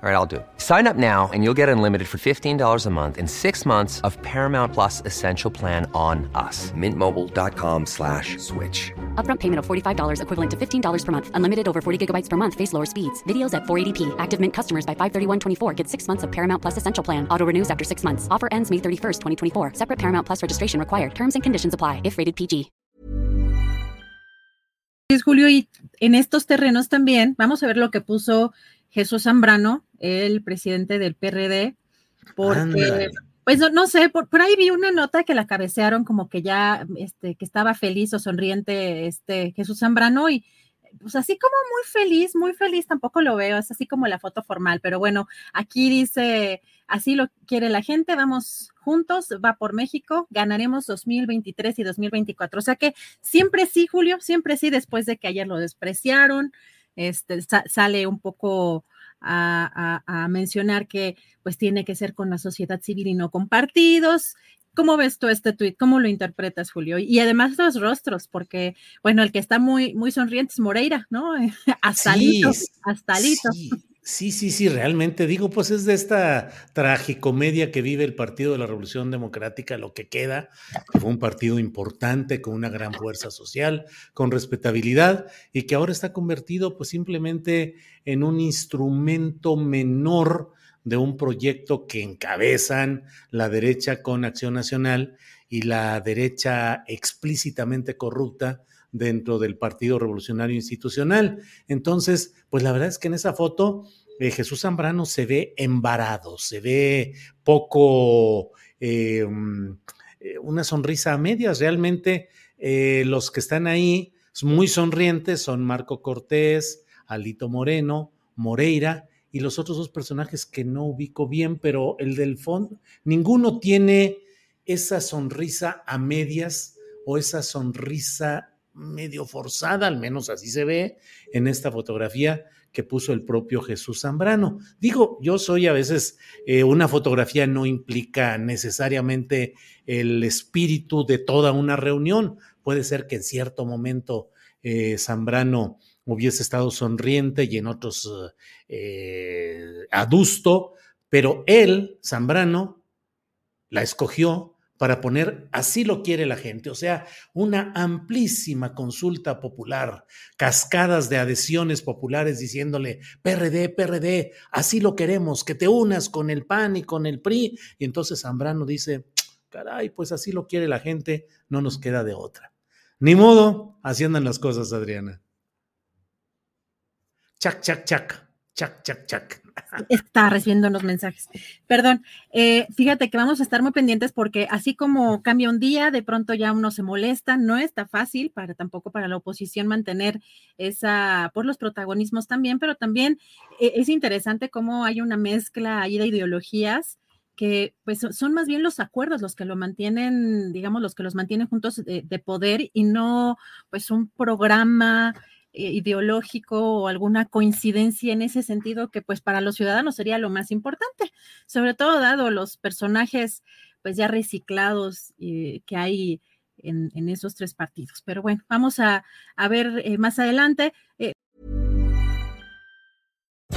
All right, I'll do. it. Sign up now and you'll get unlimited for $15 a month and six months of Paramount Plus Essential Plan on us. Mintmobile.com slash switch. Upfront payment of $45 equivalent to $15 per month. Unlimited over 40 gigabytes per month. Face lower speeds. Videos at 480p. Active Mint customers by 531.24 get six months of Paramount Plus Essential Plan. Auto renews after six months. Offer ends May 31st, 2024. Separate Paramount Plus registration required. Terms and conditions apply if rated PG. Es Julio, y en estos terrenos también vamos a ver lo que puso Jesús Zambrano, el presidente del PRD, porque, pues no, no sé, por, por ahí vi una nota que la cabecearon como que ya, este, que estaba feliz o sonriente este Jesús Zambrano y pues así como muy feliz, muy feliz, tampoco lo veo, es así como la foto formal, pero bueno, aquí dice, así lo quiere la gente, vamos juntos, va por México, ganaremos 2023 y 2024. O sea que siempre sí, Julio, siempre sí, después de que ayer lo despreciaron, este, sa- sale un poco a, a- a mencionar que pues tiene que ser con la sociedad civil y no con partidos. ¿Cómo ves tú este tuit? ¿Cómo lo interpretas, Julio? Y además los rostros, porque, bueno, el que está muy, muy sonriente es Moreira, ¿no? Hasta Alito, Sí, hasta Alito. Sí, sí, sí, sí, realmente digo, pues es de esta tragicomedia que vive el Partido de la Revolución Democrática, lo que queda, que fue un partido importante, con una gran fuerza social, con respetabilidad, y que ahora está convertido pues simplemente en un instrumento menor de un proyecto que encabezan la derecha con Acción Nacional y la derecha explícitamente corrupta dentro del Partido Revolucionario Institucional. Entonces, pues la verdad es que en esa foto eh, Jesús Zambrano se ve embarado, se ve poco, mm, eh, una sonrisa a medias. Realmente eh, los que están ahí muy sonrientes son Marco Cortés, Alito Moreno, Moreira y los otros dos personajes que no ubico bien, pero el del fondo, ninguno tiene esa sonrisa a medias o esa sonrisa medio forzada, al menos así se ve en esta fotografía que puso el propio Jesús Zambrano. Digo, yo soy a veces, eh, una fotografía no implica necesariamente el espíritu de toda una reunión. Puede ser que en cierto momento eh, Zambrano hubiese estado sonriente y en otros eh, adusto, pero él, Zambrano, la escogió para poner así lo quiere la gente, o sea, una amplísima consulta popular, cascadas de adhesiones populares diciéndole, PRD, PRD, así lo queremos, que te unas con el PAN y con el PRI. Y entonces Zambrano dice, caray, pues así lo quiere la gente, no nos queda de otra. Ni modo, así andan las cosas, Adriana. Chac, chac, chac, chac, chac, chac. Está recibiendo unos mensajes. Perdón, eh, fíjate que vamos a estar muy pendientes porque así como cambia un día, de pronto ya uno se molesta, no está fácil para tampoco para la oposición mantener esa, por los protagonismos también, pero también eh, es interesante cómo hay una mezcla ahí de ideologías que pues son- más bien los acuerdos los que lo mantienen, digamos, los que los mantienen juntos de, de poder y no pues un programa ideológico o alguna coincidencia en ese sentido que pues para los ciudadanos sería lo más importante, sobre todo dado los personajes pues ya reciclados eh, que hay en, en esos tres partidos. Pero bueno, vamos a, a ver eh, más adelante. Eh,